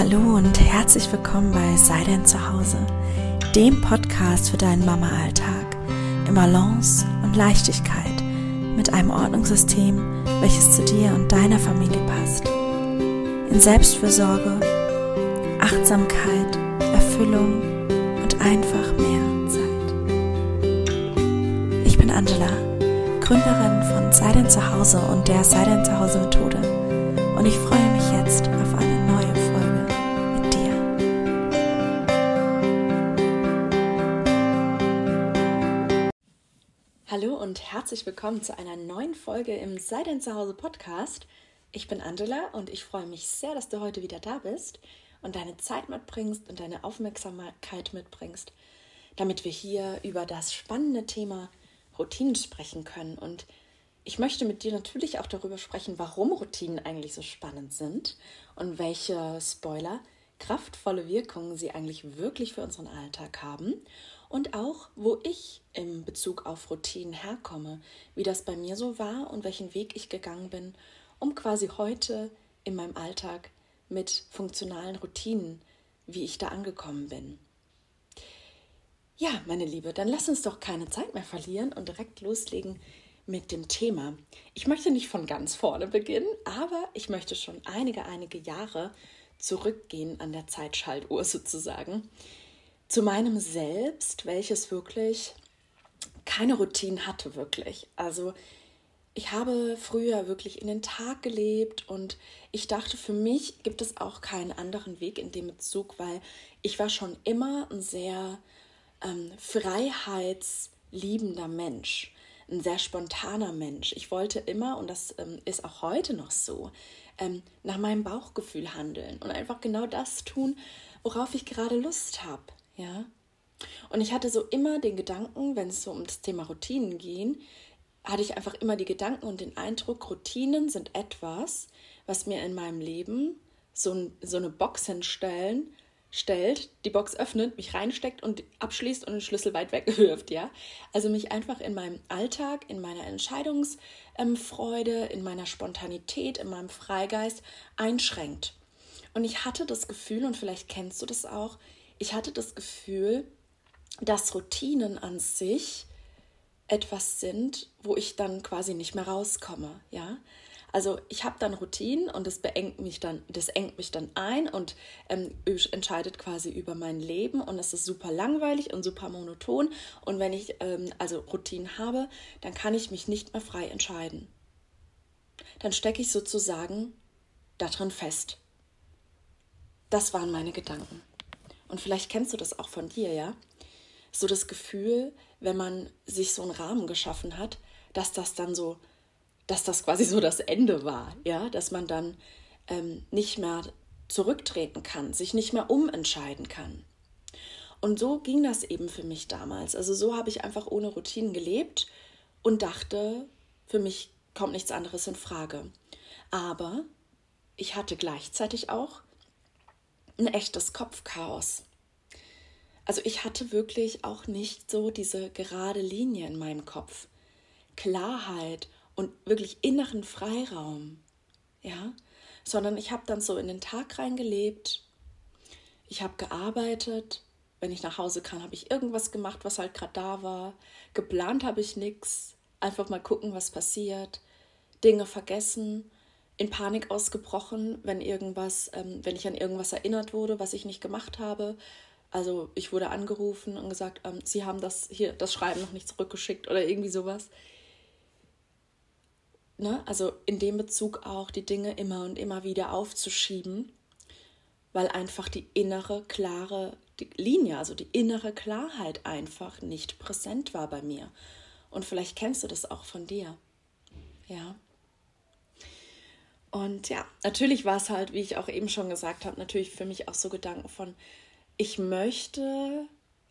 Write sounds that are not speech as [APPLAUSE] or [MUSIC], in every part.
Hallo und herzlich willkommen bei Sei denn zu Hause, dem Podcast für deinen Mama-Alltag in Balance und Leichtigkeit mit einem Ordnungssystem, welches zu dir und deiner Familie passt. In Selbstfürsorge, Achtsamkeit, Erfüllung und einfach mehr Zeit. Ich bin Angela, Gründerin von Sei denn zu Hause und der Sei denn zu Hause Methode und ich freue mich jetzt herzlich willkommen zu einer neuen Folge im Sei denn zu Hause Podcast. Ich bin Angela und ich freue mich sehr, dass du heute wieder da bist und deine Zeit mitbringst und deine Aufmerksamkeit mitbringst, damit wir hier über das spannende Thema Routinen sprechen können und ich möchte mit dir natürlich auch darüber sprechen, warum Routinen eigentlich so spannend sind und welche Spoiler kraftvolle Wirkungen sie eigentlich wirklich für unseren Alltag haben und auch, wo ich im Bezug auf Routinen herkomme, wie das bei mir so war und welchen Weg ich gegangen bin, um quasi heute in meinem Alltag mit funktionalen Routinen, wie ich da angekommen bin. Ja, meine Liebe, dann lass uns doch keine Zeit mehr verlieren und direkt loslegen mit dem Thema. Ich möchte nicht von ganz vorne beginnen, aber ich möchte schon einige, einige Jahre zurückgehen an der Zeitschaltuhr sozusagen. Zu meinem Selbst, welches wirklich keine Routine hatte, wirklich. Also ich habe früher wirklich in den Tag gelebt und ich dachte, für mich gibt es auch keinen anderen Weg in dem Bezug, weil ich war schon immer ein sehr ähm, freiheitsliebender Mensch ein sehr spontaner Mensch. Ich wollte immer, und das ähm, ist auch heute noch so, ähm, nach meinem Bauchgefühl handeln und einfach genau das tun, worauf ich gerade Lust habe. Ja? Und ich hatte so immer den Gedanken, wenn es so um das Thema Routinen ging, hatte ich einfach immer die Gedanken und den Eindruck, Routinen sind etwas, was mir in meinem Leben so, so eine Box hinstellen, stellt, die Box öffnet, mich reinsteckt und abschließt und den Schlüssel weit wegwirft, ja. Also mich einfach in meinem Alltag, in meiner Entscheidungsfreude, in meiner Spontanität, in meinem Freigeist einschränkt. Und ich hatte das Gefühl, und vielleicht kennst du das auch, ich hatte das Gefühl, dass Routinen an sich etwas sind, wo ich dann quasi nicht mehr rauskomme, ja. Also ich habe dann Routinen und das beengt mich dann, das engt mich dann ein und ähm, entscheidet quasi über mein Leben und es ist super langweilig und super monoton. Und wenn ich ähm, also Routinen habe, dann kann ich mich nicht mehr frei entscheiden. Dann stecke ich sozusagen darin fest. Das waren meine Gedanken. Und vielleicht kennst du das auch von dir, ja? So das Gefühl, wenn man sich so einen Rahmen geschaffen hat, dass das dann so dass das quasi so das Ende war, ja, dass man dann ähm, nicht mehr zurücktreten kann, sich nicht mehr umentscheiden kann. Und so ging das eben für mich damals. Also so habe ich einfach ohne Routinen gelebt und dachte, für mich kommt nichts anderes in Frage. Aber ich hatte gleichzeitig auch ein echtes Kopfchaos. Also ich hatte wirklich auch nicht so diese gerade Linie in meinem Kopf. Klarheit und wirklich inneren Freiraum, ja, sondern ich habe dann so in den Tag reingelebt, ich habe gearbeitet, wenn ich nach Hause kam, habe ich irgendwas gemacht, was halt gerade da war, geplant habe ich nichts, einfach mal gucken, was passiert, Dinge vergessen, in Panik ausgebrochen, wenn irgendwas, ähm, wenn ich an irgendwas erinnert wurde, was ich nicht gemacht habe. Also ich wurde angerufen und gesagt, ähm, Sie haben das hier, das Schreiben noch nicht zurückgeschickt oder irgendwie sowas ne, also in dem Bezug auch die Dinge immer und immer wieder aufzuschieben, weil einfach die innere, klare Linie, also die innere Klarheit einfach nicht präsent war bei mir. Und vielleicht kennst du das auch von dir. Ja. Und ja, natürlich war es halt, wie ich auch eben schon gesagt habe, natürlich für mich auch so Gedanken von, ich möchte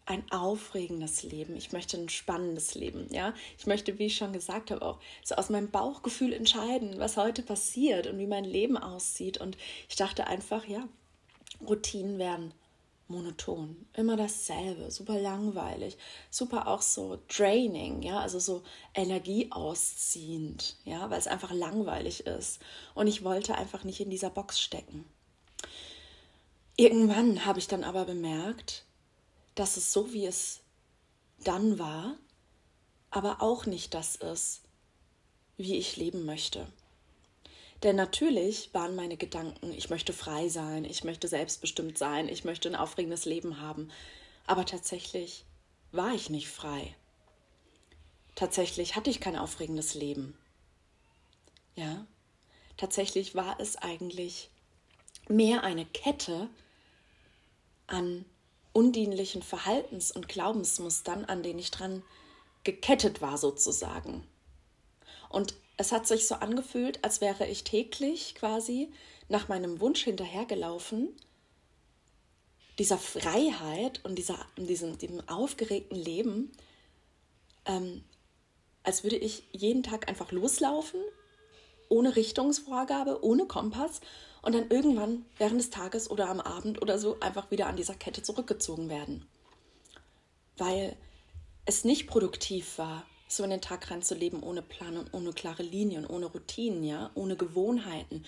ein aufregendes Leben. Ich möchte ein spannendes Leben. Ja, ich möchte, wie ich schon gesagt habe, auch so aus meinem Bauchgefühl entscheiden, was heute passiert und wie mein Leben aussieht. Und ich dachte einfach, ja, Routinen werden monoton, immer dasselbe, super langweilig, super auch so draining, ja, also so energieausziehend, ja, weil es einfach langweilig ist. Und ich wollte einfach nicht in dieser Box stecken. irgendwann habe ich dann aber bemerkt, dass es so, wie es dann war, aber auch nicht das ist, wie ich leben möchte. Denn natürlich waren meine Gedanken, ich möchte frei sein, ich möchte selbstbestimmt sein, ich möchte ein aufregendes Leben haben. Aber tatsächlich war ich nicht frei. Tatsächlich hatte ich kein aufregendes Leben. Ja, tatsächlich war es eigentlich mehr eine Kette an undienlichen Verhaltens- und Glaubensmustern, an denen ich dran gekettet war sozusagen. Und es hat sich so angefühlt, als wäre ich täglich quasi nach meinem Wunsch hinterhergelaufen, dieser Freiheit und dieser, diesem, diesem aufgeregten Leben, ähm, als würde ich jeden Tag einfach loslaufen, ohne Richtungsvorgabe, ohne Kompass und dann irgendwann während des Tages oder am Abend oder so einfach wieder an dieser Kette zurückgezogen werden. Weil es nicht produktiv war, so in den Tag reinzuleben ohne Plan und ohne klare Linien, ohne Routinen, ja, ohne Gewohnheiten.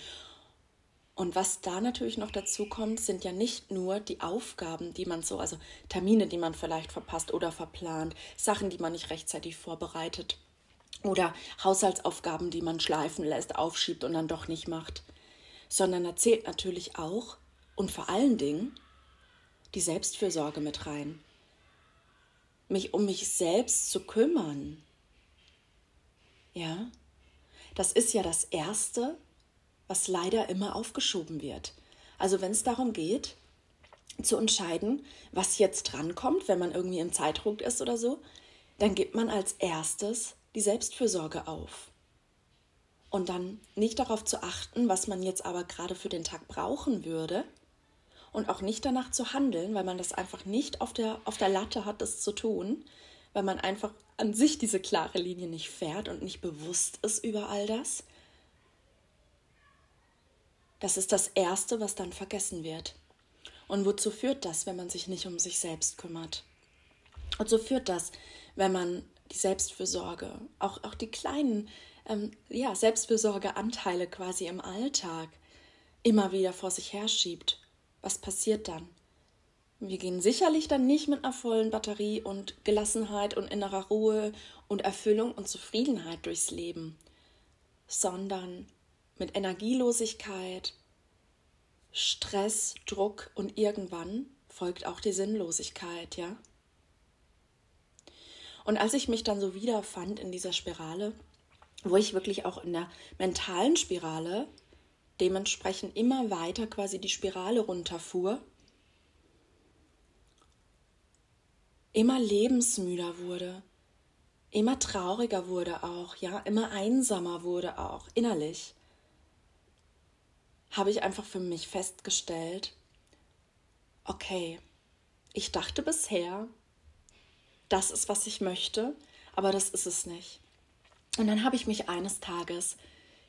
Und was da natürlich noch dazu kommt, sind ja nicht nur die Aufgaben, die man so, also Termine, die man vielleicht verpasst oder verplant, Sachen, die man nicht rechtzeitig vorbereitet oder Haushaltsaufgaben, die man schleifen lässt, aufschiebt und dann doch nicht macht, sondern da zählt natürlich auch und vor allen Dingen die Selbstfürsorge mit rein. Mich um mich selbst zu kümmern, ja, das ist ja das Erste, was leider immer aufgeschoben wird. Also wenn es darum geht, zu entscheiden, was jetzt drankommt, wenn man irgendwie im Zeitdruck ist oder so, dann gibt man als erstes die Selbstfürsorge auf. Und dann nicht darauf zu achten, was man jetzt aber gerade für den Tag brauchen würde. Und auch nicht danach zu handeln, weil man das einfach nicht auf der, auf der Latte hat, das zu tun, weil man einfach an sich diese klare Linie nicht fährt und nicht bewusst ist über all das. Das ist das Erste, was dann vergessen wird. Und wozu führt das, wenn man sich nicht um sich selbst kümmert? Und so führt das, wenn man die Selbstfürsorge, auch, auch die kleinen ähm, ja, Selbstfürsorgeanteile quasi im Alltag immer wieder vor sich herschiebt. Was passiert dann? Wir gehen sicherlich dann nicht mit einer vollen Batterie und Gelassenheit und innerer Ruhe und Erfüllung und Zufriedenheit durchs Leben, sondern mit Energielosigkeit, Stress, Druck und irgendwann folgt auch die Sinnlosigkeit, ja? Und als ich mich dann so wiederfand in dieser Spirale, wo ich wirklich auch in der mentalen Spirale dementsprechend immer weiter quasi die Spirale runterfuhr, immer lebensmüder wurde, immer trauriger wurde auch, ja, immer einsamer wurde auch, innerlich, habe ich einfach für mich festgestellt, okay, ich dachte bisher, das ist, was ich möchte, aber das ist es nicht. Und dann habe ich mich eines Tages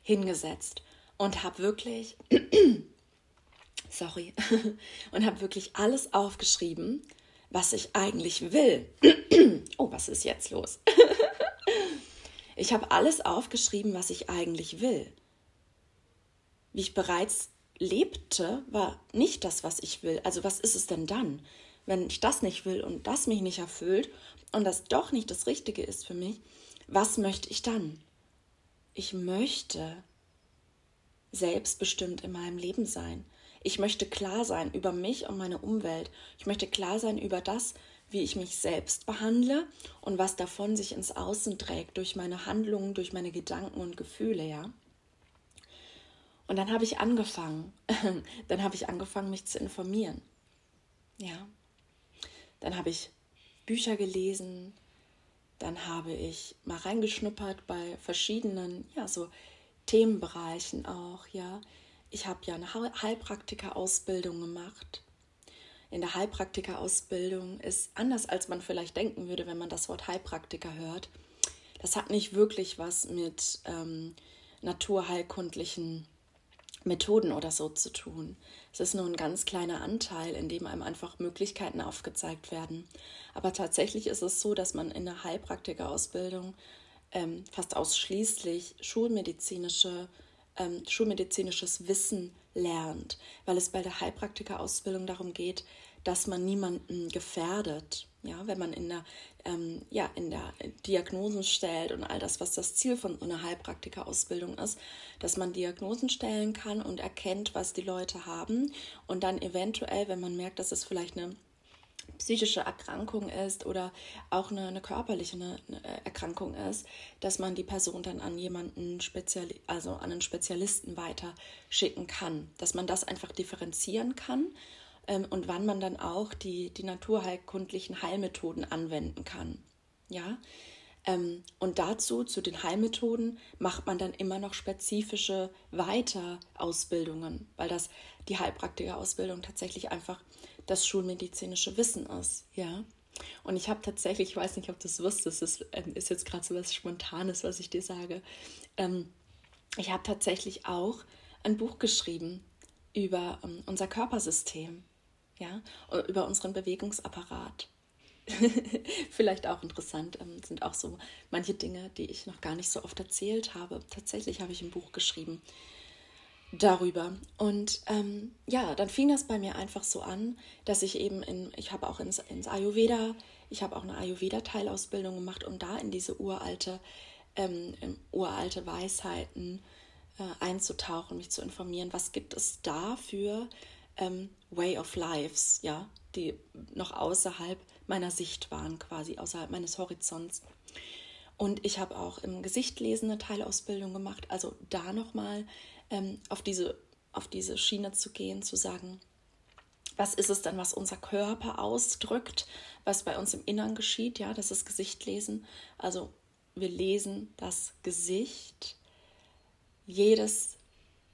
hingesetzt und habe wirklich, [CLEARS THROAT] sorry, [LAUGHS] und habe wirklich alles aufgeschrieben, was ich eigentlich will. [CLEARS THROAT] oh, was ist jetzt los? [LAUGHS] ich habe alles aufgeschrieben, was ich eigentlich will. Wie ich bereits lebte, war nicht das, was ich will. Also was ist es denn dann, wenn ich das nicht will und das mich nicht erfüllt und das doch nicht das Richtige ist für mich? Was möchte ich dann? Ich möchte selbstbestimmt in meinem Leben sein. Ich möchte klar sein über mich und meine Umwelt. Ich möchte klar sein über das, wie ich mich selbst behandle und was davon sich ins Außen trägt durch meine Handlungen, durch meine Gedanken und Gefühle, ja. Und dann habe ich angefangen, [LAUGHS] dann habe ich angefangen, mich zu informieren. Ja. Dann habe ich Bücher gelesen, dann habe ich mal reingeschnuppert bei verschiedenen, ja, so Themenbereichen auch, ja ich habe ja eine Heilpraktika-Ausbildung gemacht. In der Heilpraktika-Ausbildung ist anders, als man vielleicht denken würde, wenn man das Wort Heilpraktiker hört. Das hat nicht wirklich was mit ähm, naturheilkundlichen Methoden oder so zu tun. Es ist nur ein ganz kleiner Anteil, in dem einem einfach Möglichkeiten aufgezeigt werden. Aber tatsächlich ist es so, dass man in der Heilpraktika-Ausbildung ähm, fast ausschließlich schulmedizinische ähm, schulmedizinisches Wissen lernt, weil es bei der Heilpraktikerausbildung darum geht, dass man niemanden gefährdet. Ja, wenn man in der, ähm, ja, in der Diagnosen stellt und all das, was das Ziel von einer Heilpraktikerausbildung ist, dass man Diagnosen stellen kann und erkennt, was die Leute haben und dann eventuell, wenn man merkt, dass es vielleicht eine psychische Erkrankung ist oder auch eine, eine körperliche eine, eine Erkrankung ist, dass man die Person dann an jemanden Speziali also an einen Spezialisten weiter schicken kann, dass man das einfach differenzieren kann ähm, und wann man dann auch die, die naturheilkundlichen Heilmethoden anwenden kann. Ja, ähm, und dazu, zu den Heilmethoden, macht man dann immer noch spezifische Weiterausbildungen, weil das die Heilpraktikerausbildung tatsächlich einfach das schulmedizinische Wissen ist, ja. Und ich habe tatsächlich, ich weiß nicht, ob du es wusstest, das ist, ähm, jetzt gerade so was Spontanes, was ich dir sage. Ähm, ich habe tatsächlich auch ein Buch geschrieben über ähm, unser Körpersystem, ja, über unseren Bewegungsapparat. [LAUGHS] Vielleicht auch interessant ähm, sind auch so manche Dinge, die ich noch gar nicht so oft erzählt habe. Tatsächlich habe ich ein Buch geschrieben darüber. Und ähm, ja, dann fing das bei mir einfach so an, dass ich eben in, ich habe auch ins, ins Ayurveda, ich habe auch eine Ayurveda-Teilausbildung gemacht, um da in diese uralte, ähm, uralte Weisheiten äh, einzutauchen, mich zu informieren, was gibt es da für ähm, Way of Lives, ja, die noch außerhalb meiner Sicht waren, quasi außerhalb meines Horizonts. Und ich habe auch im Gesichtlesen eine Teilausbildung gemacht, also da nochmal ähm, auf, diese, auf diese Schiene zu gehen, zu sagen, was ist es dann, was unser Körper ausdrückt, was bei uns im Innern geschieht, ja, das ist Gesichtlesen. Also wir lesen das Gesicht. Jedes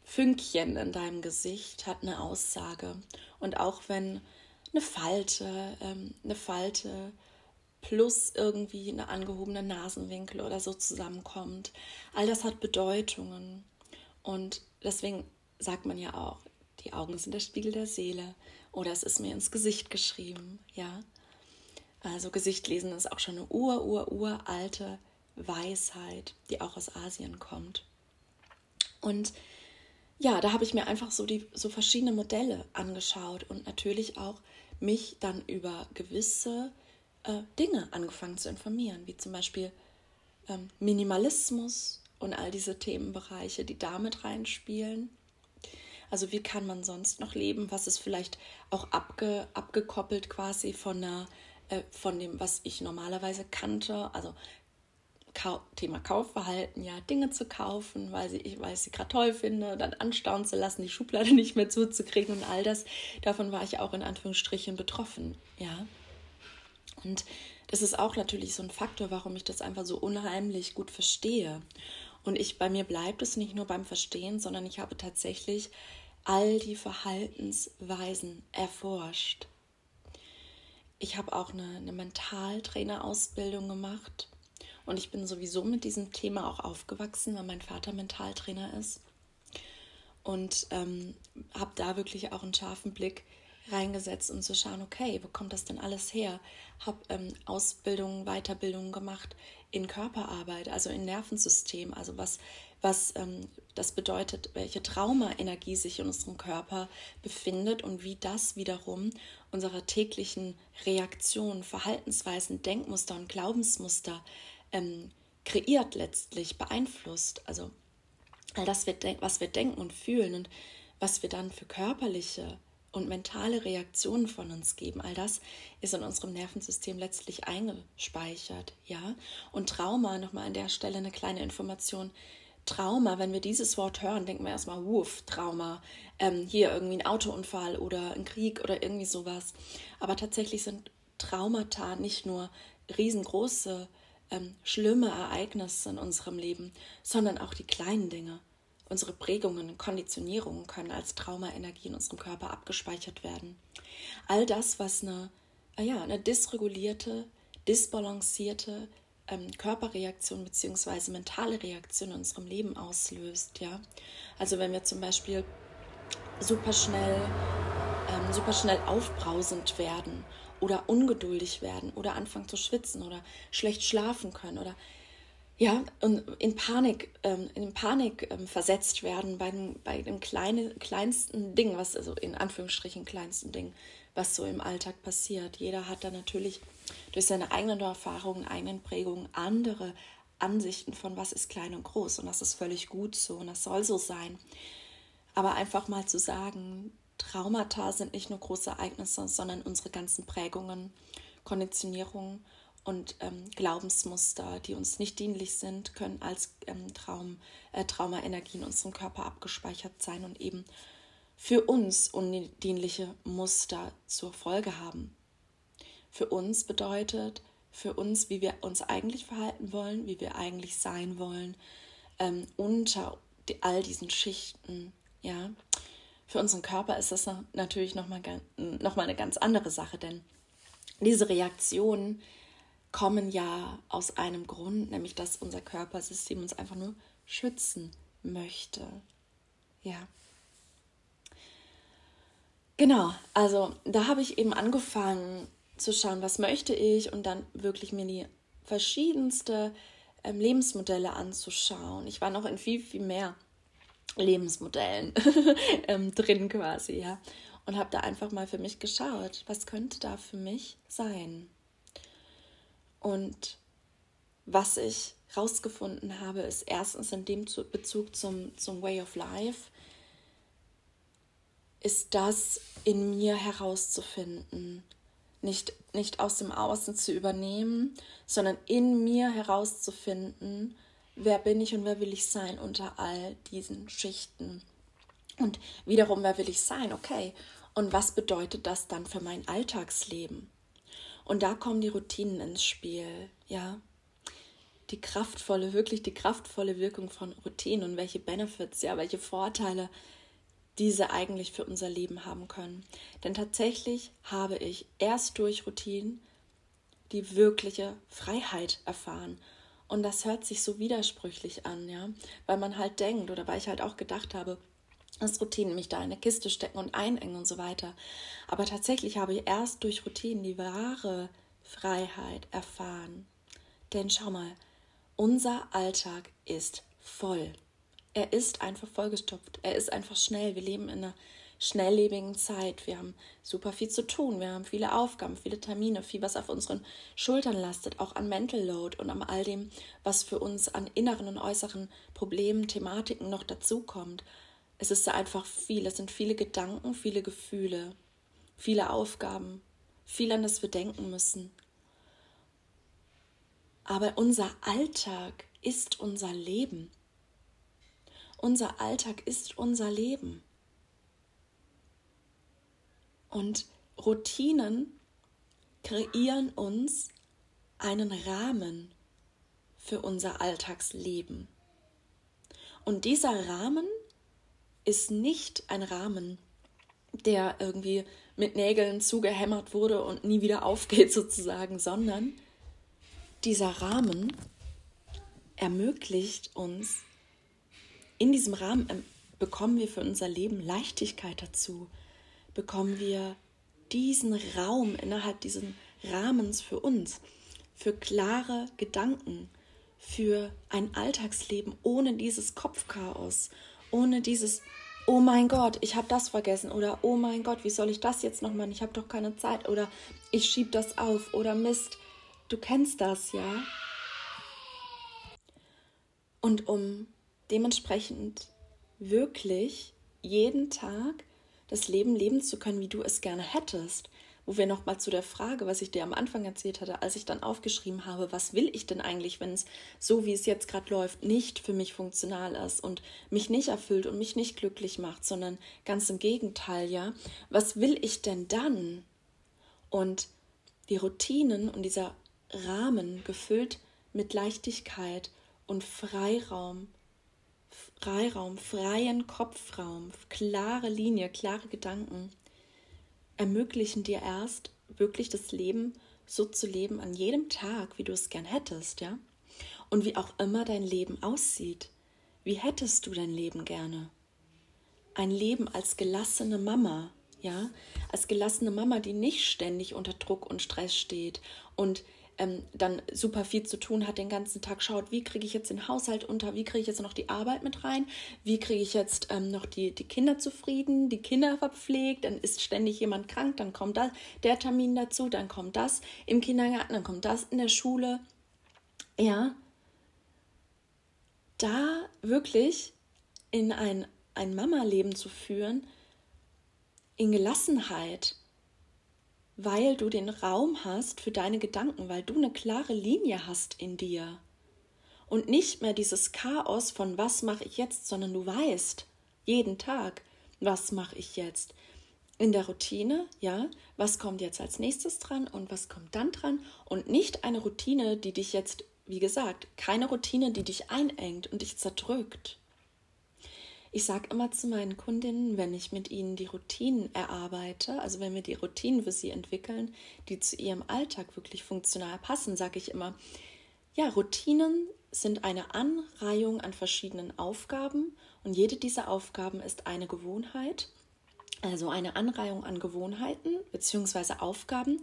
Fünkchen in deinem Gesicht hat eine Aussage. Und auch wenn eine Falte, ähm, eine Falte plus irgendwie eine angehobene Nasenwinkel oder so zusammenkommt, all das hat Bedeutungen. Und deswegen sagt man ja auch, die Augen sind der Spiegel der Seele oder es ist mir ins Gesicht geschrieben, ja. Also Gesichtlesen ist auch schon eine ur, ur, uralte Weisheit, die auch aus Asien kommt. Und ja, da habe ich mir einfach so die so verschiedene Modelle angeschaut und natürlich auch mich dann über gewisse äh, Dinge angefangen zu informieren, wie zum Beispiel ähm, Minimalismus, und all diese Themenbereiche, die damit reinspielen. Also wie kann man sonst noch leben? Was ist vielleicht auch abge, abgekoppelt quasi von, einer, äh, von dem, was ich normalerweise kannte? Also Kau Thema Kaufverhalten, ja, Dinge zu kaufen, weil, sie, ich, ich sie gerade toll finde, dann anstauen zu lassen, die Schublade [LAUGHS] nicht mehr zuzukriegen und all das. Davon war ich auch in Anführungsstrichen betroffen, ja. Und das ist auch natürlich so ein Faktor, warum ich das einfach so unheimlich gut verstehe. Und ich, bei mir bleibt es nicht nur beim Verstehen, sondern ich habe tatsächlich all die Verhaltensweisen erforscht. Ich habe auch eine, eine Mentaltrainerausbildung gemacht und ich bin sowieso mit diesem Thema auch aufgewachsen, weil mein Vater Mentaltrainer ist. Und ähm, habe da wirklich auch einen scharfen Blick reingesetzt, um zu schauen, okay, wo kommt das denn alles her? Habe ähm, Ausbildungen, Weiterbildungen gemacht in Körperarbeit, also in Nervensystem, also was, was ähm, das bedeutet, welche Traumaenergie sich in unserem Körper befindet und wie das wiederum unsere täglichen Reaktionen, Verhaltensweisen, Denkmuster und Glaubensmuster ähm, kreiert letztlich, beeinflusst. Also all das, was wir denken und fühlen und was wir dann für körperliche und mentale Reaktionen von uns geben. All das ist in unserem Nervensystem letztlich eingespeichert, ja. Und Trauma, nochmal an der Stelle eine kleine Information. Trauma, wenn wir dieses Wort hören, denken wir erstmal, wuff, Trauma, ähm, hier irgendwie ein Autounfall oder ein Krieg oder irgendwie sowas. Aber tatsächlich sind Traumata nicht nur riesengroße, ähm, schlimme Ereignisse in unserem Leben, sondern auch die kleinen Dinge. Unsere Prägungen Konditionierungen können als Traumaenergie in unserem Körper abgespeichert werden. All das, was eine, ah ja, eine dysregulierte, disbalancierte ähm, Körperreaktion bzw. mentale Reaktion in unserem Leben auslöst. Ja? Also wenn wir zum Beispiel super schnell, ähm, super schnell aufbrausend werden oder ungeduldig werden oder anfangen zu schwitzen oder schlecht schlafen können oder ja, und in Panik, ähm, in Panik ähm, versetzt werden bei dem, bei dem kleinen, kleinsten Ding, was also in Anführungsstrichen kleinsten Ding, was so im Alltag passiert. Jeder hat da natürlich durch seine eigenen Erfahrungen, eigenen Prägungen andere Ansichten von was ist klein und groß und das ist völlig gut so und das soll so sein. Aber einfach mal zu sagen, Traumata sind nicht nur große Ereignisse, sondern unsere ganzen Prägungen, Konditionierungen und ähm, Glaubensmuster, die uns nicht dienlich sind, können als ähm, Traum, äh, Traumaenergie in unserem Körper abgespeichert sein und eben für uns undienliche Muster zur Folge haben. Für uns bedeutet, für uns, wie wir uns eigentlich verhalten wollen, wie wir eigentlich sein wollen, ähm, unter all diesen Schichten, ja. Für unseren Körper ist das natürlich nochmal noch mal eine ganz andere Sache, denn diese Reaktionen kommen ja aus einem Grund, nämlich dass unser Körpersystem uns einfach nur schützen möchte. Ja. Genau, also da habe ich eben angefangen zu schauen, was möchte ich und dann wirklich mir die verschiedenste ähm, Lebensmodelle anzuschauen. Ich war noch in viel, viel mehr Lebensmodellen [LAUGHS] ähm, drin quasi, ja. Und habe da einfach mal für mich geschaut, was könnte da für mich sein. Und was ich rausgefunden habe, ist erstens in dem Bezug zum, zum Way of Life, ist das in mir herauszufinden. Nicht, nicht aus dem Außen zu übernehmen, sondern in mir herauszufinden, wer bin ich und wer will ich sein unter all diesen Schichten. Und wiederum, wer will ich sein? Okay. Und was bedeutet das dann für mein Alltagsleben? Und da kommen die Routinen ins Spiel, ja. Die kraftvolle, wirklich die kraftvolle Wirkung von Routinen und welche Benefits, ja, welche Vorteile diese eigentlich für unser Leben haben können. Denn tatsächlich habe ich erst durch Routinen die wirkliche Freiheit erfahren. Und das hört sich so widersprüchlich an, ja, weil man halt denkt oder weil ich halt auch gedacht habe, dass Routinen mich da in eine Kiste stecken und einengen und so weiter. Aber tatsächlich habe ich erst durch Routinen die wahre Freiheit erfahren. Denn schau mal, unser Alltag ist voll. Er ist einfach vollgestopft. Er ist einfach schnell. Wir leben in einer schnelllebigen Zeit. Wir haben super viel zu tun. Wir haben viele Aufgaben, viele Termine, viel, was auf unseren Schultern lastet, auch an Mental Load und an all dem, was für uns an inneren und äußeren Problemen, Thematiken noch dazukommt. Es ist einfach viel. Es sind viele Gedanken, viele Gefühle, viele Aufgaben, viel, an das wir denken müssen. Aber unser Alltag ist unser Leben. Unser Alltag ist unser Leben. Und Routinen kreieren uns einen Rahmen für unser Alltagsleben. Und dieser Rahmen ist nicht ein Rahmen, der irgendwie mit Nägeln zugehämmert wurde und nie wieder [LAUGHS] aufgeht sozusagen, sondern dieser Rahmen ermöglicht uns in diesem Rahmen ähm, bekommen wir für unser Leben Leichtigkeit dazu, bekommen wir diesen Raum innerhalb dieses Rahmens für uns, für klare Gedanken, für ein Alltagsleben ohne dieses Kopfchaos, ohne dieses Oh mein Gott, ich habe das vergessen oder Oh mein Gott, wie soll ich das jetzt noch machen? Ich habe doch keine Zeit oder ich schieb das auf oder Mist. Du kennst das, ja? Und um dementsprechend wirklich jeden Tag das Leben leben zu können, wie du es gerne hättest. Wo wir nochmal zu der Frage, was ich dir am Anfang erzählt hatte, als ich dann aufgeschrieben habe, was will ich denn eigentlich, wenn es so, wie es jetzt gerade läuft, nicht für mich funktional ist und mich nicht erfüllt und mich nicht glücklich macht, sondern ganz im Gegenteil, ja. Was will ich denn dann? Und die Routinen und dieser Rahmen gefüllt mit Leichtigkeit und Freiraum Freiraum, freien Kopfraum, klare Linie, klare Gedanken ermöglichen dir erst wirklich das Leben so zu leben an jedem Tag, wie du es gern hättest, ja? Und wie auch immer dein Leben aussieht. Wie hättest du dein Leben gerne? Ein Leben als gelassene Mama, ja? Als gelassene Mama, die nicht ständig unter Druck und Stress steht und ähm, dann super viel zu tun hat den ganzen Tag, schaut, wie kriege ich jetzt den Haushalt unter, wie kriege ich jetzt noch die Arbeit mit rein, wie kriege ich jetzt ähm, noch die, die Kinder zufrieden, die Kinder verpflegt, dann ist ständig jemand krank, dann kommt da der Termin dazu, dann kommt das im Kindergarten, dann kommt das in der Schule. Ja, da wirklich in ein, ein Mama-Leben zu führen, in Gelassenheit, weil du den Raum hast für deine Gedanken, weil du eine klare Linie hast in dir. Und nicht mehr dieses Chaos von was mache ich jetzt, sondern du weißt jeden Tag, was mache ich jetzt. In der Routine, ja, was kommt jetzt als nächstes dran und was kommt dann dran und nicht eine Routine, die dich jetzt, wie gesagt, keine Routine, die dich einengt und dich zerdrückt. Ich sage immer zu meinen Kundinnen, wenn ich mit ihnen die Routinen erarbeite, also wenn wir die Routinen für sie entwickeln, die zu ihrem Alltag wirklich funktional passen, sage ich immer, ja, Routinen sind eine Anreihung an verschiedenen Aufgaben und jede dieser Aufgaben ist eine Gewohnheit, also eine Anreihung an Gewohnheiten bzw. Aufgaben,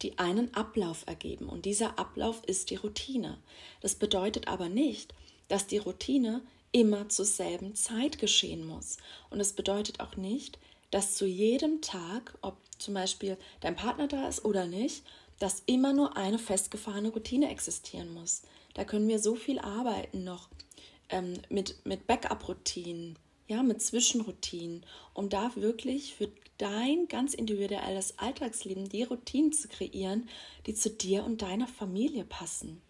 die einen Ablauf ergeben. Und dieser Ablauf ist die Routine. Das bedeutet aber nicht, dass die Routine immer zur selben Zeit geschehen muss. Und es bedeutet auch nicht, dass zu jedem Tag, ob zum Beispiel dein Partner da ist oder nicht, dass immer nur eine festgefahrene Routine existieren muss. Da können wir so viel arbeiten noch ähm, mit, mit Backup-Routinen, ja, mit Zwischenroutinen, um da wirklich für dein ganz individuelles Alltagsleben die Routinen zu kreieren, die zu dir und deiner Familie passen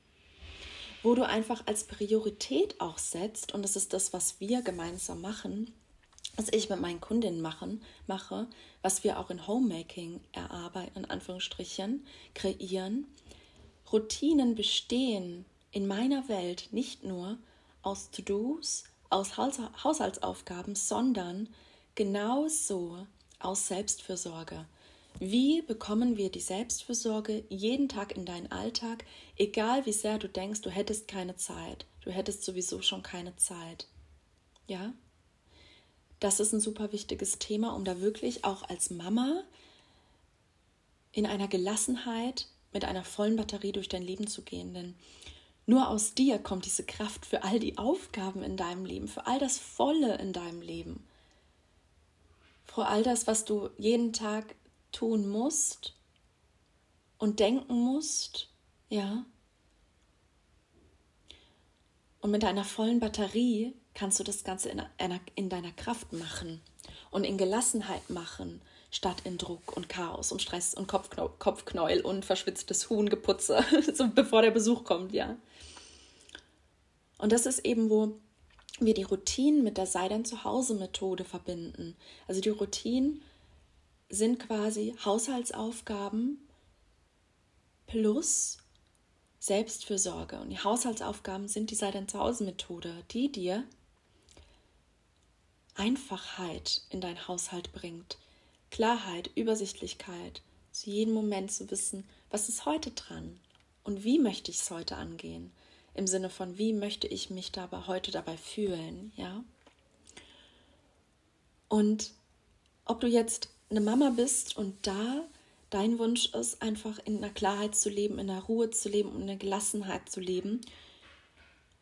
wo du einfach als Priorität auch setzt, und das ist das, was wir gemeinsam machen, was ich mit meinen Kundinnen machen, mache, was wir auch in Homemaking erarbeiten, in Anführungsstrichen, kreieren. Routinen bestehen in meiner Welt nicht nur aus To-Dos, aus Haushaltsaufgaben, sondern genauso aus Selbstfürsorge. Wie bekommen wir die Selbstfürsorge jeden Tag in deinen Alltag, egal wie sehr du denkst, du hättest keine Zeit, du hättest sowieso schon keine Zeit? Ja? Das ist ein super wichtiges Thema, um da wirklich auch als Mama in einer Gelassenheit mit einer vollen Batterie durch dein Leben zu gehen. Denn nur aus dir kommt diese Kraft für all die Aufgaben in deinem Leben, für all das Volle in deinem Leben. Für all das, was du jeden Tag tun musst und denken musst, ja. Und mit deiner vollen Batterie kannst du das Ganze in, einer, in deiner Kraft machen und in Gelassenheit machen, statt in Druck und Chaos und Stress und Kopfknäuel, Kopfknäuel und verschwitztes Huhngeputze, [LAUGHS] so bevor der Besuch kommt, ja. Und das ist eben, wo wir die Routinen mit der Sei dein Zuhause Methode verbinden. Also die Routinen sind quasi Haushaltsaufgaben plus Selbstfürsorge. Und die Haushaltsaufgaben sind die Sei dein Zuhause Methode, die dir Einfachheit in dein Haushalt bringt, Klarheit, Übersichtlichkeit, zu jedem Moment zu wissen, was ist heute dran und wie möchte ich es heute angehen. Im Sinne von, wie möchte ich mich dabei heute dabei fühlen, ja? Und ob du jetzt eine Mama bist und da dein Wunsch ist, einfach in einer Klarheit zu leben, in einer Ruhe zu leben und in einer Gelassenheit zu leben.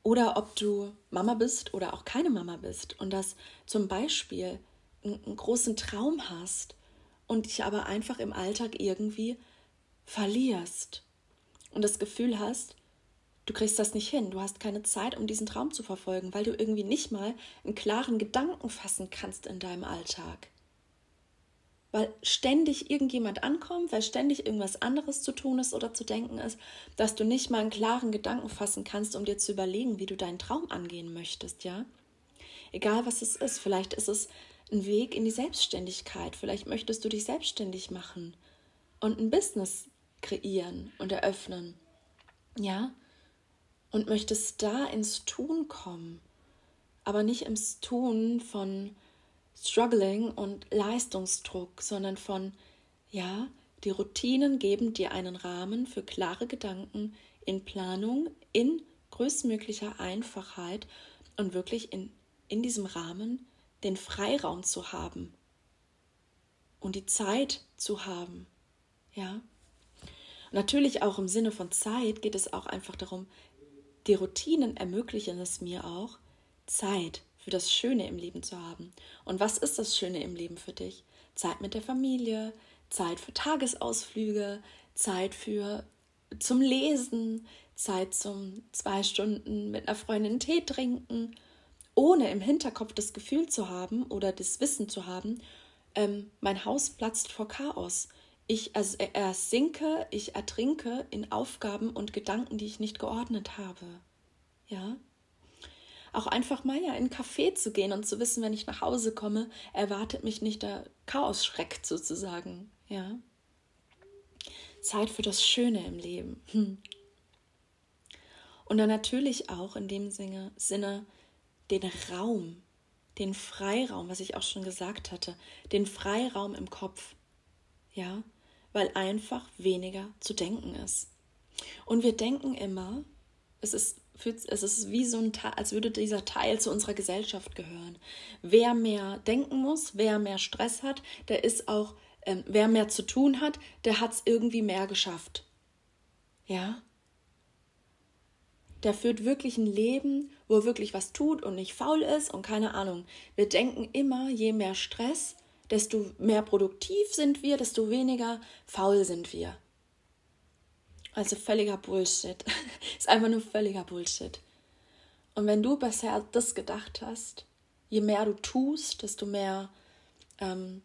Oder ob du Mama bist oder auch keine Mama bist und das zum Beispiel einen großen Traum hast und dich aber einfach im Alltag irgendwie verlierst und das Gefühl hast, du kriegst das nicht hin, du hast keine Zeit, um diesen Traum zu verfolgen, weil du irgendwie nicht mal einen klaren Gedanken fassen kannst in deinem Alltag weil ständig irgendjemand ankommt, weil ständig irgendwas anderes zu tun ist oder zu denken ist, dass du nicht mal einen klaren Gedanken fassen kannst, um dir zu überlegen, wie du deinen Traum angehen möchtest, ja? Egal was es ist, vielleicht ist es ein Weg in die Selbstständigkeit, vielleicht möchtest du dich selbstständig machen und ein Business kreieren und eröffnen, ja? Und möchtest da ins Tun kommen, aber nicht ins Tun von Struggling und Leistungsdruck, sondern von, ja, die Routinen geben dir einen Rahmen für klare Gedanken in Planung, in größtmöglicher Einfachheit und wirklich in, in diesem Rahmen den Freiraum zu haben und die Zeit zu haben. Ja. natürlich auch im Sinne von Zeit geht es auch einfach darum, die Routinen ermöglichen es mir auch, Zeit für das Schöne im Leben zu haben. Und was ist das Schöne im Leben für dich? Zeit mit der Familie, Zeit für Tagesausflüge, Zeit für zum Lesen, Zeit zum zwei Stunden mit einer Freundin Tee trinken, ohne im Hinterkopf das Gefühl zu haben oder das Wissen zu haben, ähm, mein Haus platzt vor Chaos. Ich ersinke, ich ertrinke in Aufgaben und Gedanken, die ich nicht geordnet habe. Ja? Auch einfach mal ja in ein Café zu gehen und zu wissen, wenn ich nach Hause komme, erwartet mich nicht der Chaos-Schreck sozusagen. Ja? Zeit für das Schöne im Leben. Hm. Und dann natürlich auch in dem Sinne, Sinne den Raum, den Freiraum, was ich auch schon gesagt hatte, den Freiraum im Kopf. Ja, weil einfach weniger zu denken ist. Und wir denken immer, es ist, es ist wie so ein Teil, als würde dieser Teil zu unserer Gesellschaft gehören. Wer mehr denken muss, wer mehr Stress hat, der ist auch, ähm, wer mehr zu tun hat, der hat es irgendwie mehr geschafft. Ja? Der führt wirklich ein Leben, wo er wirklich was tut und nicht faul ist und keine Ahnung. Wir denken immer, je mehr Stress, desto mehr produktiv sind wir, desto weniger faul sind wir. Also völliger Bullshit. [LAUGHS] ist einfach nur völliger Bullshit. Und wenn du bisher das gedacht hast, je mehr du tust, desto mehr, ähm,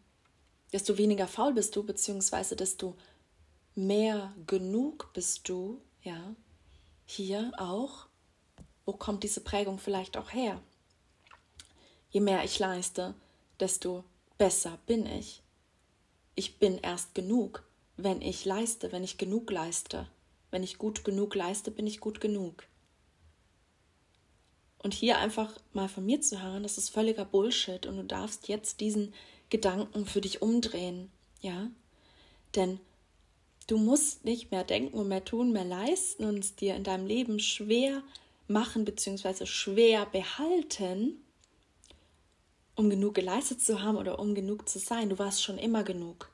desto weniger faul bist du, beziehungsweise desto mehr genug bist du, ja, hier auch, wo kommt diese Prägung vielleicht auch her? Je mehr ich leiste, desto besser bin ich. Ich bin erst genug, wenn ich leiste, wenn ich genug leiste. Wenn ich gut genug leiste, bin ich gut genug. Und hier einfach mal von mir zu hören, das ist völliger Bullshit und du darfst jetzt diesen Gedanken für dich umdrehen, ja? Denn du musst nicht mehr denken und mehr tun, mehr leisten und es dir in deinem Leben schwer machen bzw. schwer behalten, um genug geleistet zu haben oder um genug zu sein. Du warst schon immer genug.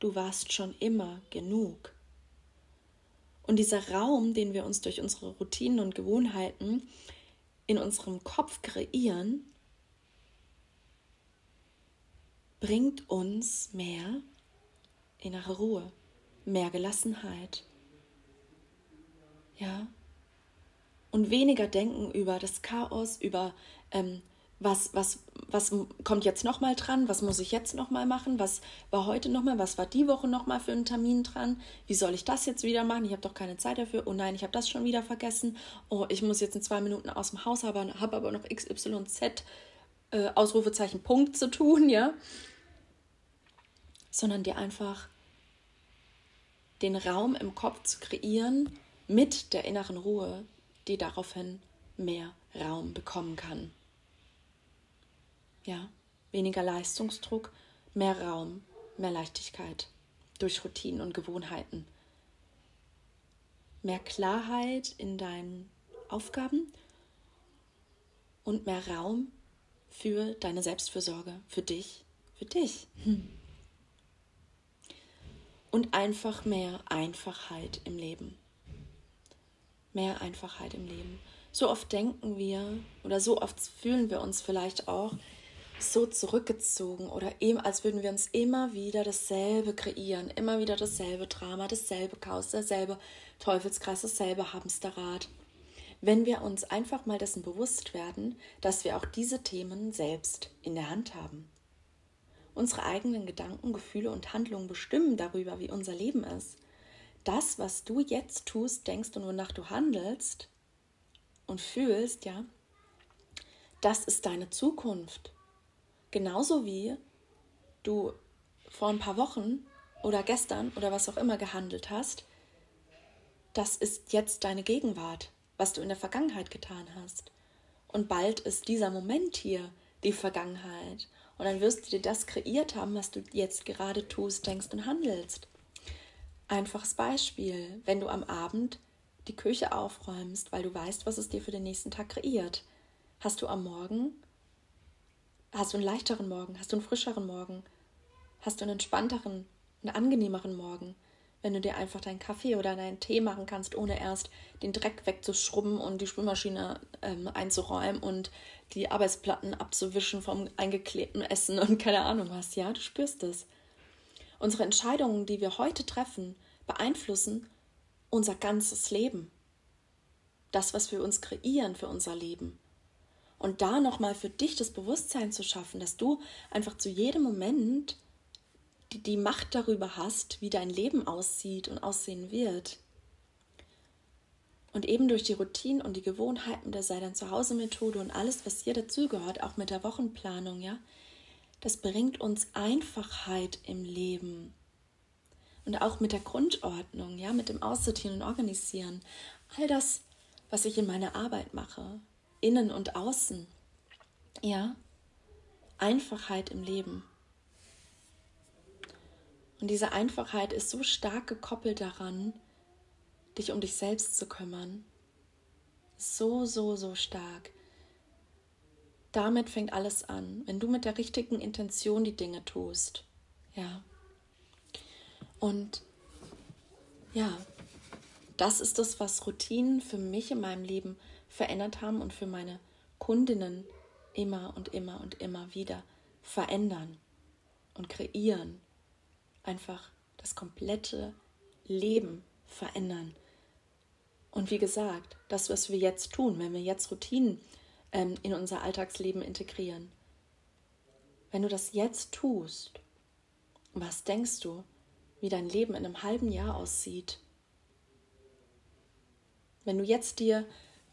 Du warst schon immer genug. Und dieser Raum, den wir uns durch unsere Routinen und Gewohnheiten in unserem Kopf kreieren, bringt uns mehr innere Ruhe, mehr Gelassenheit. Ja. Und weniger denken über das Chaos, über ähm, was, was, was kommt jetzt nochmal dran, was muss ich jetzt nochmal machen, was war heute nochmal, was war die Woche nochmal für einen Termin dran, wie soll ich das jetzt wieder machen, ich habe doch keine Zeit dafür, oh nein, ich habe das schon wieder vergessen, oh, ich muss jetzt in zwei Minuten aus dem Haus, habe hab aber noch XYZ, äh, Ausrufezeichen, Punkt zu tun, ja, sondern dir einfach den Raum im Kopf zu kreieren mit der inneren Ruhe, die daraufhin mehr Raum bekommen kann. Ja, weniger Leistungsdruck, mehr Raum, mehr Leichtigkeit durch Routinen und Gewohnheiten. Mehr Klarheit in deinen Aufgaben und mehr Raum für deine Selbstfürsorge, für dich, für dich. Hm. Und einfach mehr Einfachheit im Leben. Mehr Einfachheit im Leben. So oft denken wir oder so oft fühlen wir uns vielleicht auch, so zurückgezogen oder eben als würden wir uns immer wieder dasselbe kreieren, immer wieder dasselbe Drama, dasselbe Chaos, derselbe Teufelskreis, dasselbe Hamsterrad. Wenn wir uns einfach mal dessen bewusst werden, dass wir auch diese Themen selbst in der Hand haben. Unsere eigenen Gedanken, Gefühle und Handlungen bestimmen darüber, wie unser Leben ist. Das, was du jetzt tust, denkst und wonach du handelst und fühlst, ja, das ist deine Zukunft. Genauso wie du vor ein paar Wochen oder gestern oder was auch immer gehandelt hast, das ist jetzt deine Gegenwart, was du in der Vergangenheit getan hast. Und bald ist dieser Moment hier die Vergangenheit. Und dann wirst du dir das kreiert haben, was du jetzt gerade tust, denkst und handelst. Einfaches Beispiel, wenn du am Abend die Küche aufräumst, weil du weißt, was es dir für den nächsten Tag kreiert, hast du am Morgen Hast du einen leichteren Morgen? Hast du einen frischeren Morgen? Hast du einen entspannteren, einen angenehmeren Morgen? wenn du dir einfach deinen Kaffee oder deinen Tee machen kannst, ohne erst den Dreck wegzuschrubben und die Spülmaschine ähm, einzuräumen und die Arbeitsplatten abzuwischen vom eingeklebten Essen und keine Ahnung was. Ja, du spürst es. Unsere Entscheidungen, die wir heute treffen, beeinflussen unser ganzes Leben. Das, was wir uns kreieren für unser Leben. Und da nochmal für dich das Bewusstsein zu schaffen, dass du einfach zu jedem Moment die, die Macht darüber hast, wie dein Leben aussieht und aussehen wird. Und eben durch die Routinen und die Gewohnheiten der Sei dein Zuhause-Methode und alles, was hier dazugehört, auch mit der Wochenplanung, ja, das bringt uns Einfachheit im Leben. Und auch mit der Grundordnung, ja, mit dem Aussortieren und Organisieren. All das, was ich in meiner Arbeit mache, innen und außen. Ja, Einfachheit im Leben. Und diese Einfachheit ist so stark gekoppelt daran, dich um dich selbst zu kümmern. So, so, so stark. Damit fängt alles an, wenn du mit der richtigen Intention die Dinge tust. Ja. Und ja, das ist das, was Routinen für mich in meinem Leben verändert haben und für meine Kundinnen immer und immer und immer wieder verändern und kreieren einfach das komplette Leben verändern. Und wie gesagt, das, was wir jetzt tun, wenn wir jetzt Routinen ähm, in unser Alltagsleben integrieren, wenn du das jetzt tust, was denkst du, wie dein Leben in einem halben Jahr aussieht? Wenn du jetzt dir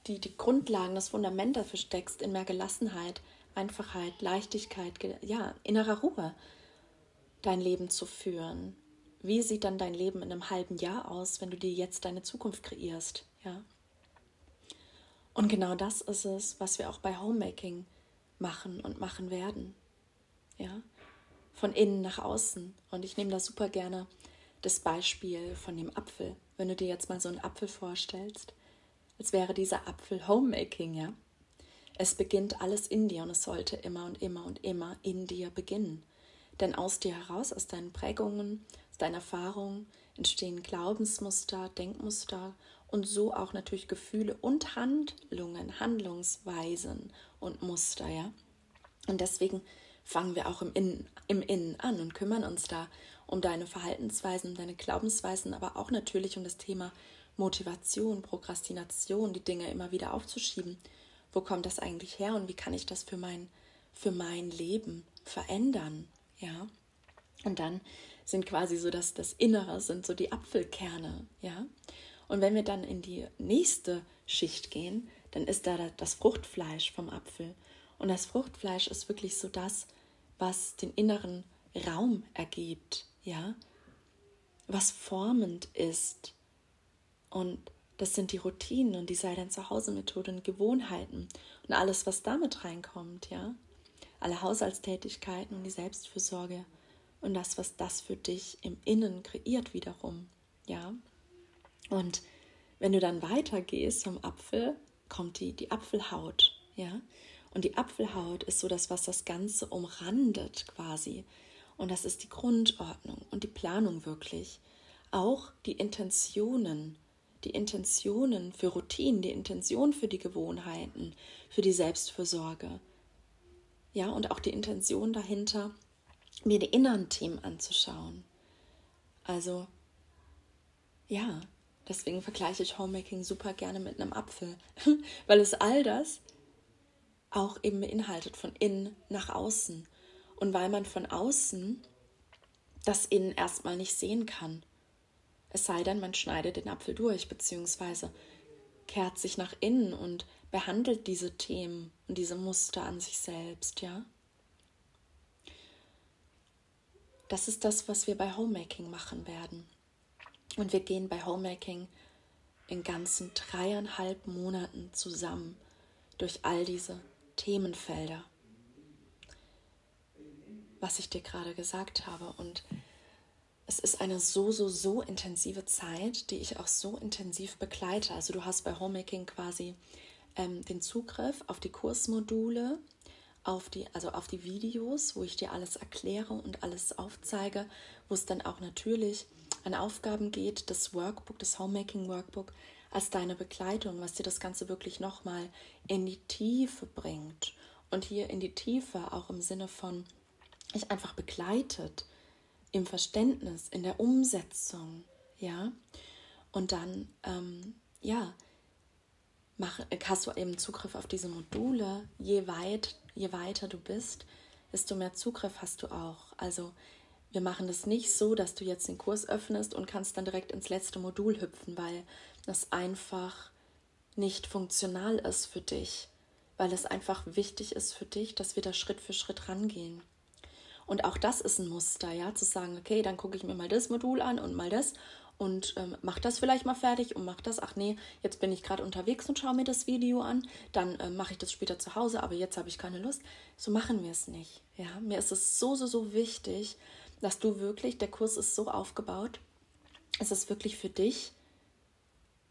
die, die Grundlagen, das Fundament dafür steckst in mehr Gelassenheit, Einfachheit, Leichtigkeit, ja, innerer Ruhe, dein Leben zu führen. Wie sieht dann dein Leben in einem halben Jahr aus, wenn du dir jetzt deine Zukunft kreierst? Ja. Und genau das ist es, was wir auch bei Homemaking machen und machen werden. Ja. Von innen nach außen. Und ich nehme da super gerne das Beispiel von dem Apfel. Wenn du dir jetzt mal so einen Apfel vorstellst, als wäre dieser Apfel Homemaking, ja. Es beginnt alles in dir und es sollte immer und immer und immer in dir beginnen. Denn aus dir heraus, aus deinen Prägungen, aus deinen Erfahrungen entstehen Glaubensmuster, Denkmuster und so auch natürlich Gefühle und Handlungen, Handlungsweisen und Muster, ja. Und deswegen fangen wir auch im Innen, im Innen an und kümmern uns da um deine Verhaltensweisen, um deine Glaubensweisen, aber auch natürlich um das Thema Motivation, Prokrastination, die Dinge immer wieder aufzuschieben. Wo kommt das eigentlich her und wie kann ich das für mein, für mein Leben verändern? ja. Und dann sind quasi so das, das Innere, sind so die Apfelkerne, ja. Und wenn wir dann in die nächste Schicht gehen, dann ist da das Fruchtfleisch vom Apfel. Und das Fruchtfleisch ist wirklich so das, was den inneren Raum ergibt, ja, was formend ist. Und das sind die Routinen und die sei dein Zuhause-Methode und Gewohnheiten und alles, was damit reinkommt, ja alle Haushaltstätigkeiten und die Selbstfürsorge und das, was das für dich im Innen kreiert wiederum. Ja. Und wenn du dann weitergehst zum Apfel, kommt die, die Apfelhaut. Ja. Und die Apfelhaut ist so das, was das Ganze umrandet quasi. Und das ist die Grundordnung und die Planung wirklich. Auch die Intentionen, die Intentionen für Routinen, die Intention für die Gewohnheiten, für die Selbstfürsorge ja, und auch die Intention dahinter, mir die inneren Themen anzuschauen. Also, ja, deswegen vergleiche ich Homemaking super gerne mit einem Apfel, [LAUGHS] weil es all das auch eben beinhaltet, von innen nach außen. Und weil man von außen das Innen erstmal nicht sehen kann. Es sei denn, man schneidet den Apfel durch, beziehungsweise kehrt sich nach innen und behandelt diese Themen und diese Muster an sich selbst, ja. Das ist das, was wir bei Homemaking machen werden. Und wir gehen bei Homemaking in ganzen dreieinhalb Monaten zusammen durch all diese Themenfelder, was ich dir gerade gesagt habe. Und es ist eine so, so, so intensive Zeit, die ich auch so intensiv begleite. Also du hast bei Homemaking quasi ähm, den Zugriff auf die Kursmodule, auf die, also auf die Videos, wo ich dir alles erkläre und alles aufzeige, wo es dann auch natürlich an Aufgaben geht, das Workbook, das Homemaking Workbook, als deine Begleitung, was dir das Ganze wirklich nochmal in die Tiefe bringt. Und hier in die Tiefe auch im Sinne von, ich einfach begleitet im Verständnis, in der Umsetzung, ja. Und dann, ähm, ja, mach, hast du eben Zugriff auf diese Module. Je, weit, je weiter du bist, desto mehr Zugriff hast du auch. Also wir machen das nicht so, dass du jetzt den Kurs öffnest und kannst dann direkt ins letzte Modul hüpfen, weil das einfach nicht funktional ist für dich, weil es einfach wichtig ist für dich, dass wir da Schritt für Schritt rangehen. Und auch das ist ein Muster, ja, zu sagen, okay, dann gucke ich mir mal das Modul an und mal das und ähm, mach das vielleicht mal fertig und mach das. Ach nee, jetzt bin ich gerade unterwegs und schaue mir das Video an, dann äh, mache ich das später zu Hause, aber jetzt habe ich keine Lust. So machen wir es nicht. Ja, mir ist es so, so, so wichtig, dass du wirklich, der Kurs ist so aufgebaut, es ist wirklich für dich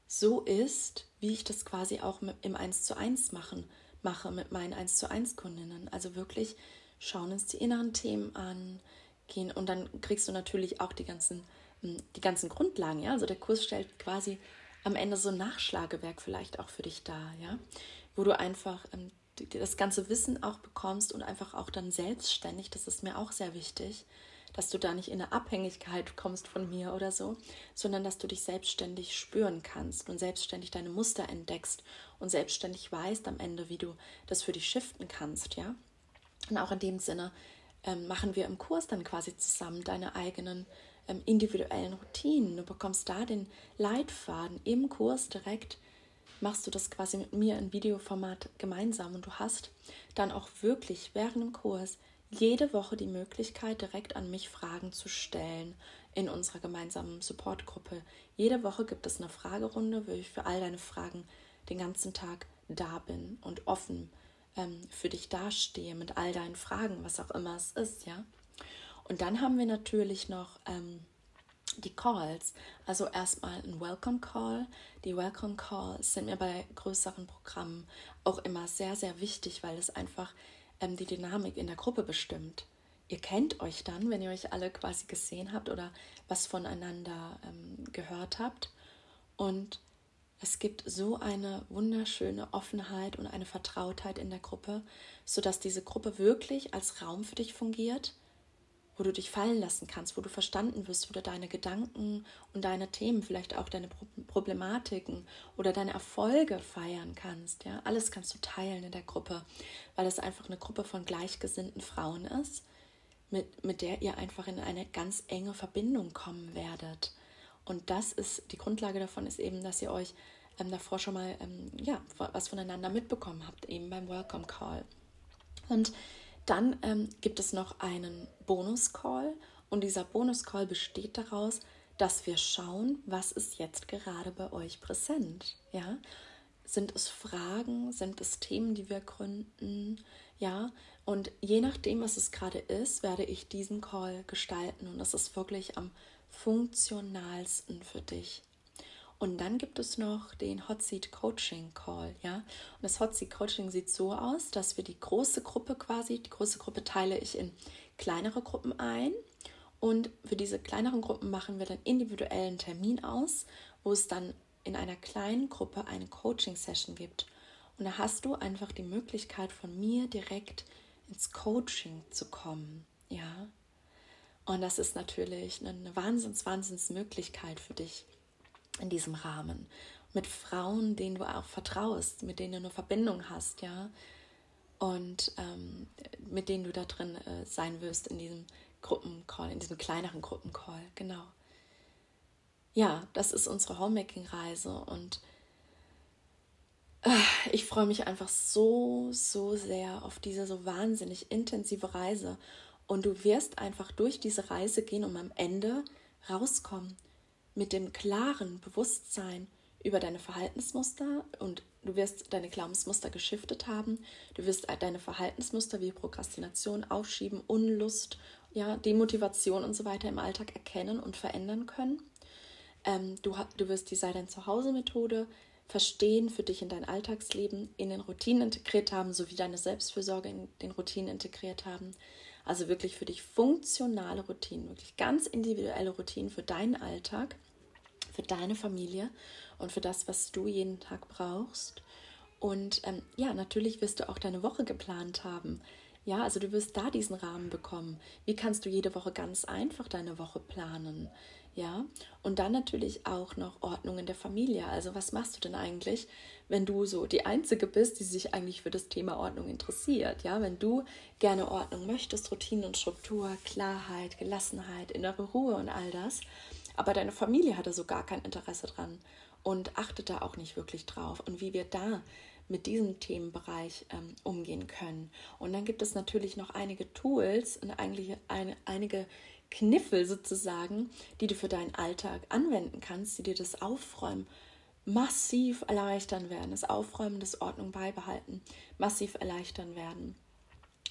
so ist, wie ich das quasi auch im 1 zu 1 machen, mache mit meinen 1 zu 1 Kundinnen. Also wirklich schauen uns die inneren Themen an, gehen und dann kriegst du natürlich auch die ganzen, hm, die ganzen Grundlagen, ja. Also der Kurs stellt quasi am Ende so ein Nachschlagewerk vielleicht auch für dich dar, ja, wo du einfach ähm, das ganze Wissen auch bekommst und einfach auch dann selbstständig, das ist mir auch sehr wichtig, dass du da nicht in eine Abhängigkeit kommst von mir oder so, sondern dass du dich selbstständig spüren kannst und selbstständig deine Muster entdeckst und selbstständig weißt am Ende, wie du das für dich shiften kannst, ja. Und auch in dem Sinne ähm, machen wir im Kurs dann quasi zusammen deine eigenen ähm, individuellen Routinen. Du bekommst da den Leitfaden im Kurs direkt machst du das quasi mit mir in Videoformat gemeinsam und du hast dann auch wirklich während dem Kurs jede Woche die Möglichkeit, direkt an mich Fragen zu stellen in unserer gemeinsamen Supportgruppe. Jede Woche gibt es eine Fragerunde, wo ich für all deine Fragen den ganzen Tag da bin und offen ähm, für dich dastehe mit all deinen Fragen, was auch immer es ist, ja. Und dann haben wir natürlich noch ähm, die Calls. Also erstmal ein Welcome Call. Die Welcome Calls sind mir bei größeren Programmen auch immer sehr, sehr wichtig, weil es einfach ähm, die Dynamik in der Gruppe bestimmt. Ihr kennt euch dann, wenn ihr euch alle quasi gesehen habt oder was voneinander ähm, gehört habt. Und es gibt so eine wunderschöne Offenheit und eine Vertrautheit in der Gruppe, sodass diese Gruppe wirklich als Raum für dich fungiert, wo du dich fallen lassen kannst, wo du verstanden wirst, wo du deine Gedanken und deine Themen, vielleicht auch deine Problematiken oder deine Erfolge feiern kannst. Ja, alles kannst du teilen in der Gruppe, weil es einfach eine Gruppe von gleichgesinnten Frauen ist, mit, mit der ihr einfach in eine ganz enge Verbindung kommen werdet. Und das ist die Grundlage davon ist eben, dass ihr euch ähm, davor schon mal ähm, ja was voneinander mitbekommen habt, eben beim Welcome Call. Und dann ähm, gibt es noch einen Bonus-Call und dieser Bonus-Call besteht daraus, dass wir schauen, was ist jetzt gerade bei euch präsent. Ja? Sind es Fragen, sind es Themen, die wir gründen? Ja, und je nachdem, was es gerade ist, werde ich diesen Call gestalten und das ist wirklich am funktionalsten für dich. Und dann gibt es noch den Hot Seat Coaching Call, ja. Und das Hot Seat Coaching sieht so aus, dass wir die große Gruppe quasi, die große Gruppe teile ich in kleinere Gruppen ein. Und für diese kleineren Gruppen machen wir dann individuellen Termin aus, wo es dann in einer kleinen Gruppe eine Coaching-Session gibt. Und da hast du einfach die Möglichkeit von mir direkt ins Coaching zu kommen, ja. Und das ist natürlich eine Wahnsinns, Wahnsinns Möglichkeit für dich in diesem Rahmen. Mit Frauen, denen du auch vertraust, mit denen du eine Verbindung hast, ja. Und ähm, mit denen du da drin äh, sein wirst in diesem Gruppencall, in diesem kleineren Gruppencall, genau. Ja, das ist unsere Homemaking-Reise und äh, ich freue mich einfach so, so sehr auf diese so wahnsinnig intensive Reise. Und du wirst einfach durch diese Reise gehen und am Ende rauskommen mit dem klaren Bewusstsein über deine Verhaltensmuster und du wirst deine Glaubensmuster geschiftet haben. Du wirst deine Verhaltensmuster wie Prokrastination, Aufschieben, Unlust, ja, Demotivation und so weiter im Alltag erkennen und verändern können. Ähm, du, du wirst die Sei dein Zuhause-Methode verstehen, für dich in dein Alltagsleben in den Routinen integriert haben, sowie deine Selbstfürsorge in den Routinen integriert haben. Also wirklich für dich funktionale Routinen, wirklich ganz individuelle Routinen für deinen Alltag, für deine Familie und für das, was du jeden Tag brauchst. Und ähm, ja, natürlich wirst du auch deine Woche geplant haben. Ja, also du wirst da diesen Rahmen bekommen. Wie kannst du jede Woche ganz einfach deine Woche planen? Ja, und dann natürlich auch noch Ordnung in der Familie. Also, was machst du denn eigentlich, wenn du so die Einzige bist, die sich eigentlich für das Thema Ordnung interessiert? Ja, wenn du gerne Ordnung möchtest, Routine und Struktur, Klarheit, Gelassenheit, innere Ruhe und all das, aber deine Familie hatte so gar kein Interesse dran und achtet da auch nicht wirklich drauf. Und wie wir da mit diesem Themenbereich ähm, umgehen können. Und dann gibt es natürlich noch einige Tools und eigentlich eine, einige Kniffel sozusagen, die du für deinen Alltag anwenden kannst, die dir das Aufräumen massiv erleichtern werden, das Aufräumen, das Ordnung beibehalten, massiv erleichtern werden.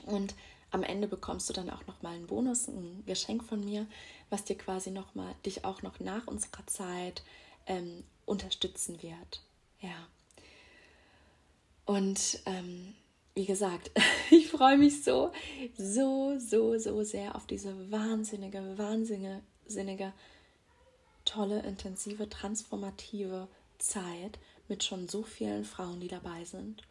Und am Ende bekommst du dann auch noch mal einen Bonus, ein Geschenk von mir, was dir quasi noch mal dich auch noch nach unserer Zeit ähm, unterstützen wird. Ja. Und ähm, wie gesagt, [LAUGHS] ich freue mich so, so, so, so sehr auf diese wahnsinnige, wahnsinnige, tolle, intensive, transformative Zeit mit schon so vielen Frauen, die dabei sind.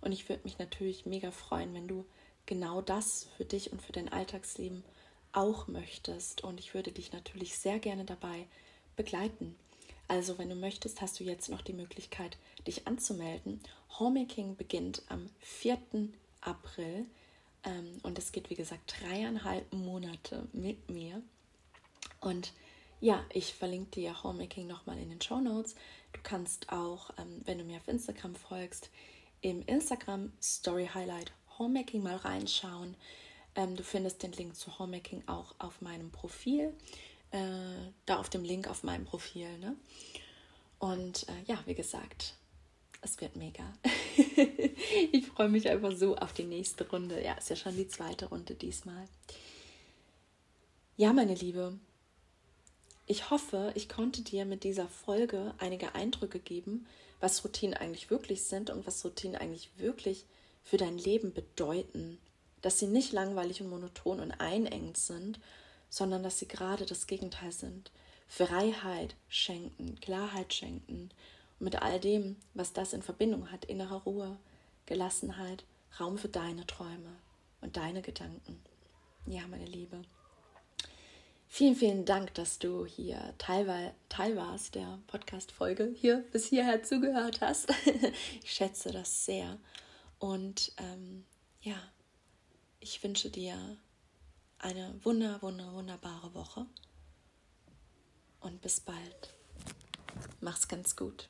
Und ich würde mich natürlich mega freuen, wenn du genau das für dich und für dein Alltagsleben auch möchtest. Und ich würde dich natürlich sehr gerne dabei begleiten. Also, wenn du möchtest, hast du jetzt noch die Möglichkeit, dich anzumelden. Homemaking beginnt am 4. April ähm, und es geht, wie gesagt, dreieinhalb Monate mit mir. Und ja, ich verlinke dir Homemaking nochmal in den Show Notes. Du kannst auch, ähm, wenn du mir auf Instagram folgst, im Instagram Story Highlight Homemaking mal reinschauen. Ähm, du findest den Link zu Homemaking auch auf meinem Profil äh, da auf dem Link auf meinem Profil. Ne? Und äh, ja, wie gesagt, es wird mega. [LAUGHS] ich freue mich einfach so auf die nächste Runde. Ja, ist ja schon die zweite Runde diesmal. Ja, meine Liebe, ich hoffe, ich konnte dir mit dieser Folge einige Eindrücke geben, was Routinen eigentlich wirklich sind und was Routinen eigentlich wirklich für dein Leben bedeuten. Dass sie nicht langweilig und monoton und einengend sind, sondern dass sie gerade das Gegenteil sind. Freiheit schenken, Klarheit schenken und mit all dem, was das in Verbindung hat, innere Ruhe, Gelassenheit, Raum für deine Träume und deine Gedanken. Ja, meine Liebe. Vielen, vielen Dank, dass du hier Teil, Teil warst der Podcast-Folge, hier bis hierher zugehört hast. [LAUGHS] ich schätze das sehr. Und ähm, ja, ich wünsche dir eine wunder, wunder, wunderbare Woche und bis bald. Mach's ganz gut.